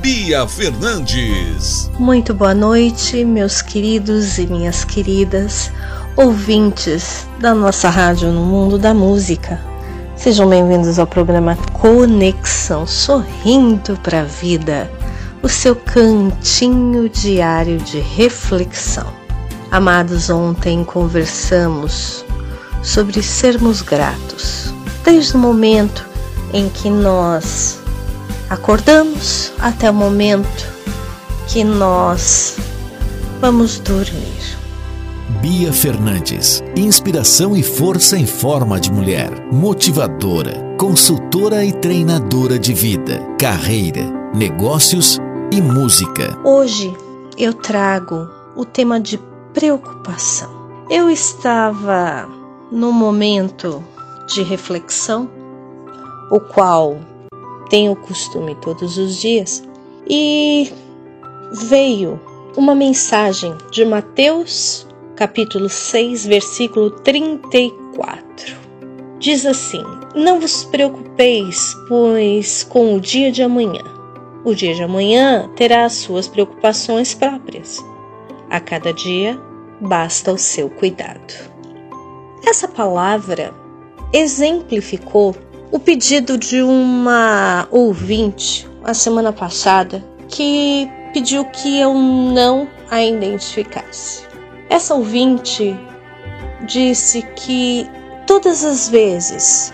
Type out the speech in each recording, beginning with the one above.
Bia Fernandes. Muito boa noite, meus queridos e minhas queridas ouvintes da nossa rádio no mundo da música. Sejam bem-vindos ao programa Conexão Sorrindo para a Vida, o seu cantinho diário de reflexão. Amados, ontem conversamos sobre sermos gratos, desde o momento em que nós acordamos até o momento que nós vamos dormir. Bia Fernandes, inspiração e força em forma de mulher, motivadora, consultora e treinadora de vida, carreira, negócios e música. Hoje eu trago o tema de preocupação. Eu estava no momento de reflexão, o qual tenho o costume todos os dias, e veio uma mensagem de Mateus, capítulo 6, versículo 34. Diz assim: Não vos preocupeis, pois com o dia de amanhã. O dia de amanhã terá as suas preocupações próprias. A cada dia basta o seu cuidado. Essa palavra exemplificou o pedido de uma ouvinte a semana passada que pediu que eu não a identificasse. Essa ouvinte disse que todas as vezes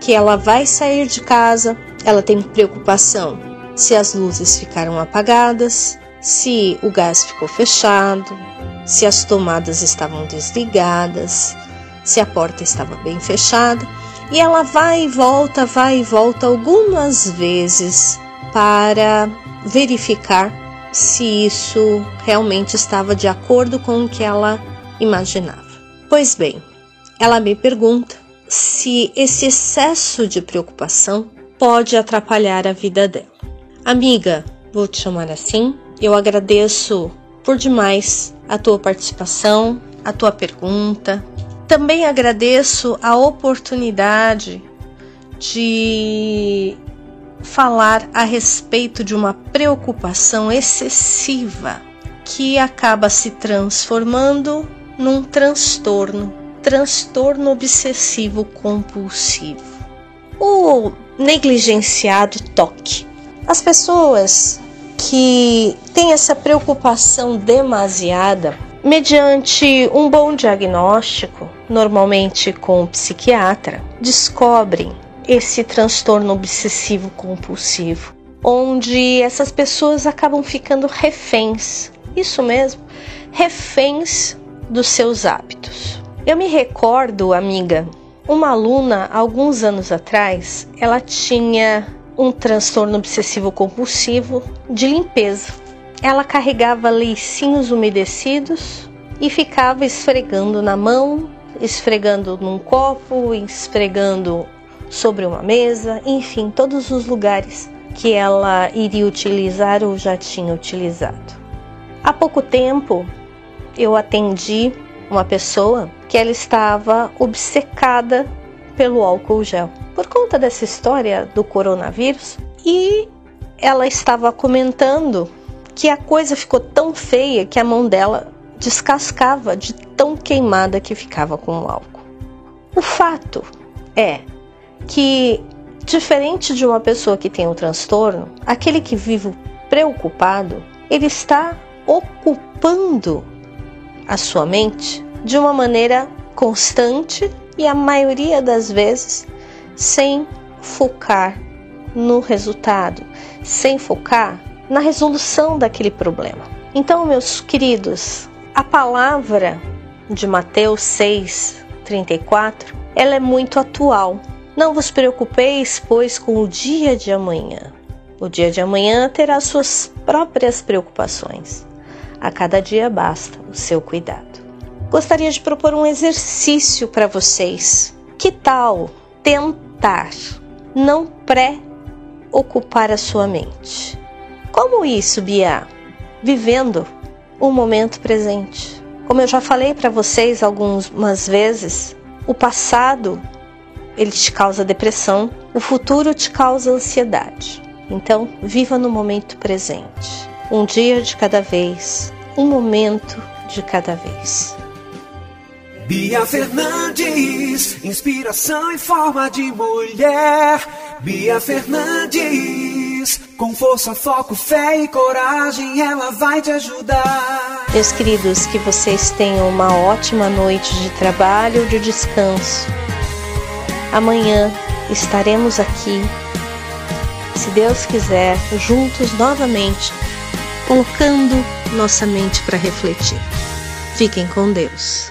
que ela vai sair de casa, ela tem preocupação se as luzes ficaram apagadas, se o gás ficou fechado, se as tomadas estavam desligadas, se a porta estava bem fechada e ela vai e volta, vai e volta algumas vezes para verificar se isso realmente estava de acordo com o que ela imaginava. Pois bem, ela me pergunta se esse excesso de preocupação pode atrapalhar a vida dela. Amiga, vou te chamar assim. Eu agradeço por demais a tua participação, a tua pergunta, também agradeço a oportunidade de falar a respeito de uma preocupação excessiva que acaba se transformando num transtorno, transtorno obsessivo compulsivo. O negligenciado toque. As pessoas que têm essa preocupação demasiada mediante um bom diagnóstico, normalmente com o psiquiatra, descobrem esse transtorno obsessivo compulsivo, onde essas pessoas acabam ficando reféns, isso mesmo, reféns dos seus hábitos. Eu me recordo, amiga, uma aluna, alguns anos atrás, ela tinha um transtorno obsessivo compulsivo de limpeza ela carregava leicinhos umedecidos e ficava esfregando na mão, esfregando num copo, esfregando sobre uma mesa, enfim, todos os lugares que ela iria utilizar ou já tinha utilizado. Há pouco tempo eu atendi uma pessoa que ela estava obcecada pelo álcool gel por conta dessa história do coronavírus e ela estava comentando que a coisa ficou tão feia que a mão dela descascava de tão queimada que ficava com o álcool. O fato é que, diferente de uma pessoa que tem um transtorno, aquele que vive preocupado, ele está ocupando a sua mente de uma maneira constante e a maioria das vezes sem focar no resultado, sem focar na resolução daquele problema. Então, meus queridos, a palavra de Mateus 6, 34, ela é muito atual. Não vos preocupeis, pois, com o dia de amanhã. O dia de amanhã terá suas próprias preocupações. A cada dia basta o seu cuidado. Gostaria de propor um exercício para vocês. Que tal tentar não pré-ocupar a sua mente? Como isso, Bia? Vivendo o momento presente. Como eu já falei para vocês algumas vezes, o passado ele te causa depressão, o futuro te causa ansiedade. Então, viva no momento presente. Um dia de cada vez, um momento de cada vez. Bia Fernandes, inspiração em forma de mulher. Bia Fernandes, com força, foco, fé e coragem, ela vai te ajudar. Meus queridos, que vocês tenham uma ótima noite de trabalho, de descanso. Amanhã estaremos aqui, se Deus quiser, juntos novamente, colocando nossa mente para refletir. Fiquem com Deus.